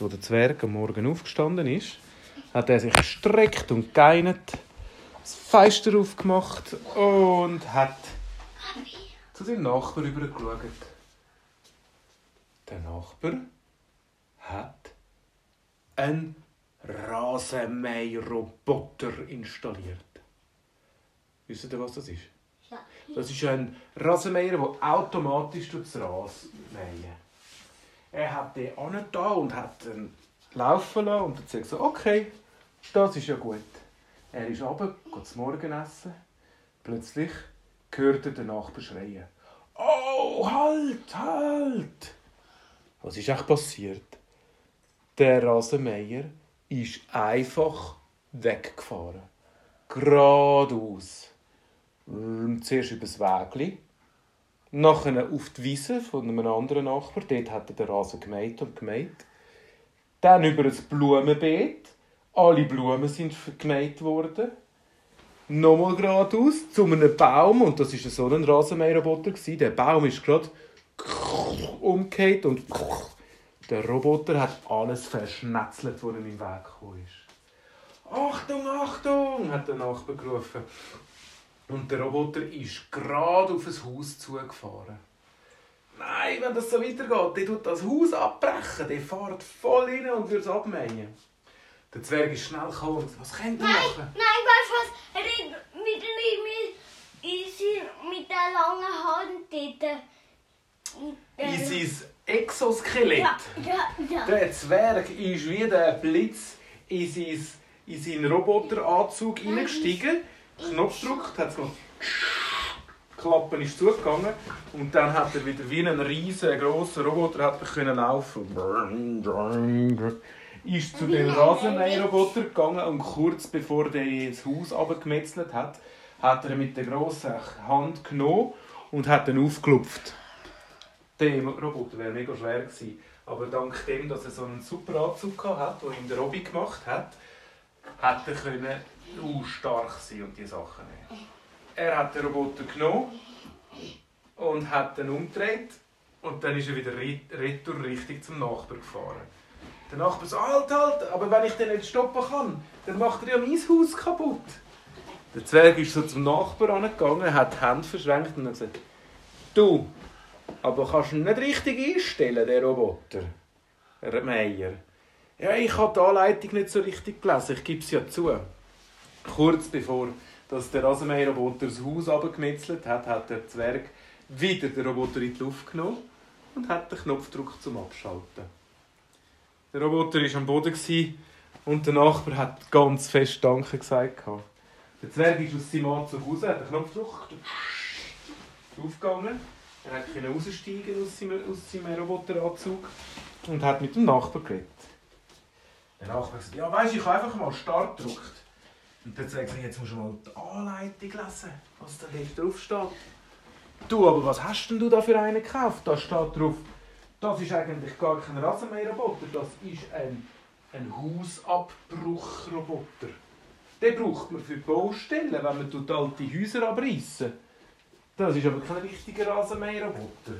wo der Zwerg am Morgen aufgestanden ist, hat er sich gestreckt und geinert, das Fenster aufgemacht und hat zu seinem Nachbar übergeschaut. Der Nachbar hat einen Rasenmäherroboter installiert. Wisst ihr, was das ist? Ja. Das ist ein Rasenmäher, der automatisch durchs Ras mähen. Er hat den da und hat ihn laufen lassen und hat gesagt, okay, das ist ja gut. Er ist runter, geht zum Morgenessen. Plötzlich hört er den Nachbar schreien. Oh, halt, halt! Was ist eigentlich passiert? Der Rasenmäher ist einfach weggefahren. Geradeaus. Mm, Zuerst über das Wägli, nachher auf die Wiese von einem anderen Nachbar. Dort hat er den Rasen gemäht und gemäht. Dann über ein Blumenbeet. Alle Blumen sind gemäht worden. Nochmal geradeaus zu einem Baum. Und das war so ein Rasenmäherroboter. Der Baum ist gerade umgekehrt und der Roboter hat alles verschnetzelt, was ihm im Weg gekommen ist. Achtung, Achtung, hat der Nachbar gerufen. Und der Roboter ist gerade auf ein Haus zugefahren. Nein, wenn das so weitergeht, der tut das Haus abbrechen. Der fährt voll rein und wird es abmähen. Der Zwerg ist schnell gekommen und was könnt ihr Nein, machen? nein, weißt du was? Er ist mit, mit, mit, mit der langen Hand dort. Der- In sein Exoskelett. Ja, ja, ja. Der Zwerg ist wie der Blitz in, sein, in seinen Roboteranzug hineingestiegen, Knopf gedrückt, hat es gemacht. Die Klappe ist zugegangen und dann hat er wieder wie ein riesen grosser Roboter hat er können laufen. Ist zu dem Rasenmäherroboter gegangen und kurz bevor der das Haus abgemetzelt hat, hat er mit der grossen Hand genommen und hat ihn aufgelupft. Der Roboter wäre mega schwer gewesen. Aber dank dem, dass er so einen super Anzug hatte, den ihm der Robby gemacht hat, hat er können stark sein und die Sachen nehmen. Er hat den Roboter genommen und hat ihn umgedreht und dann ist er wieder re- retour richtig zum Nachbar gefahren. Der Nachbar so, halt, halt, aber wenn ich den nicht stoppen kann, dann macht er ja mein Haus kaputt. Der Zwerg ist so zum Nachbar angegangen, hat die Hände verschränkt und hat gesagt, du, aber kannst du ihn nicht richtig einstellen, der Roboter? Der Meier. Ja, ich habe die Anleitung nicht so richtig gelesen, ich gebe es ja zu. Kurz bevor dass der Rasenmäherroboter das Haus abgemetzelt hat, hat der Zwerg wieder den Roboter in die Luft genommen und hat den Knopf gedrückt zum Abschalten. Der Roboter war am Boden und der Nachbar hat ganz fest Danke gesagt. Der Zwerg ist aus seinem Anzug raus, hat den Knopf gedrückt, aufgegangen. Er konnte raussteigen aus seinem, aus seinem Roboteranzug und hat mit dem Nachbar geredet. Der Nachbar hat gesagt, ja weisst ich habe einfach mal Start gedrückt. Und dann sagt er, jetzt musst du mal die Anleitung lesen, was da drauf steht. Du, aber was hast denn du da für einen gekauft? Da steht drauf, das ist eigentlich gar kein Rasenmäherroboter, das ist ein, ein Hausabbruchroboter. Den braucht man für Baustellen, wenn man tut alte Häuser abreißen. Das ist aber kein richtiger Rasenmäherroboter.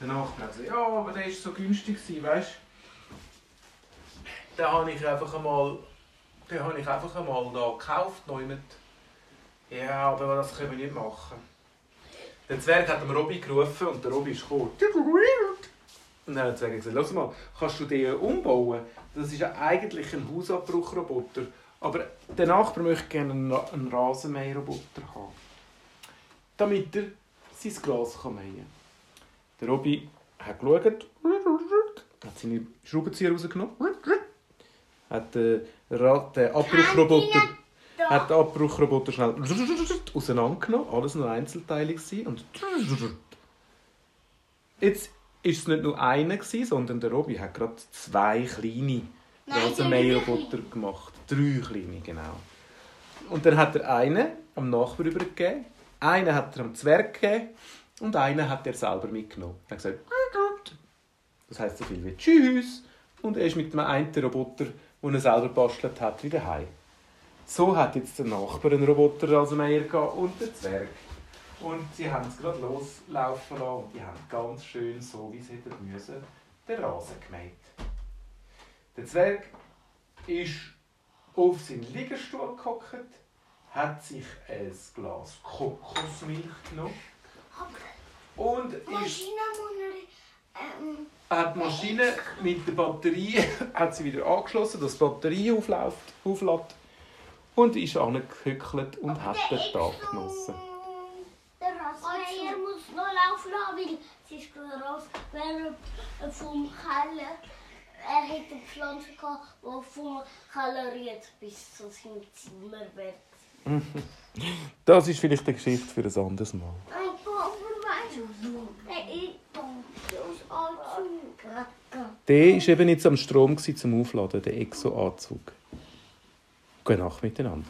Der Nachbar gesagt, ja, aber der war so günstig, weißt du? Den habe ich einfach einmal, den habe ich einfach einmal da gekauft, neu mit. Ja, aber das können wir nicht machen. Der Zwerg hat dem Robby gerufen und der Robby ist gekommen. Und dann hat der Zwerg gesagt, lass mal, kannst du den umbauen? Das ist ja eigentlich ein Hausabbruchroboter. Aber der Nachbar möchte gerne einen Rasenmäherroboter haben. Damit er sein Glas kann mähen kann. Der Robby hat geschaut, hat seine Schraubenzieher rausgenommen, hat den, Ra- den Abbruchroboter hat Abbruchroboter schnell auseinandergenommen, alles nur Einzelteile gewesen und jetzt ist es nicht nur einer gewesen, sondern der Robby hat gerade zwei kleine Rasenmäherroboter gemacht, drei kleine genau. Und dann hat er einen am Nachbar übergegeben, einen hat er am Zwerg gegeben und einen hat er selber mitgenommen. Er hat gesagt, das heisst so viel wie Tschüss und er ist mit dem einen Roboter, den er selber bastelt hat, wieder heim. So hat jetzt der Nachbar einen Roboter als Meier gehabt und der Zwerg. Und sie haben es gerade loslaufen lassen und die haben ganz schön, so wie sie hätten müssen, den Rasen gemäht. Der Zwerg ist auf seinen Liegestuhl gehockt, hat sich ein Glas Kokosmilch genommen und ist, hat die Maschine mit der Batterie hat sie wieder angeschlossen, dass die Batterie aufläuft, auflädt und ist angehückelt und hat den Tag genossen. Der Rasenmäher muss noch laufen weil es ist gerade raus, während vom Keller. Er hätte eine Pflanze gehabt, die vom Keller jetzt bis zu seinem Zimmer wird. Das ist vielleicht eine Geschichte für ein anderes Mal. Ein Papa, weißt du, er ist aus Anzug. Der war eben jetzt am Strom zum Aufladen, der Exo-Anzug. Gute Nacht miteinander.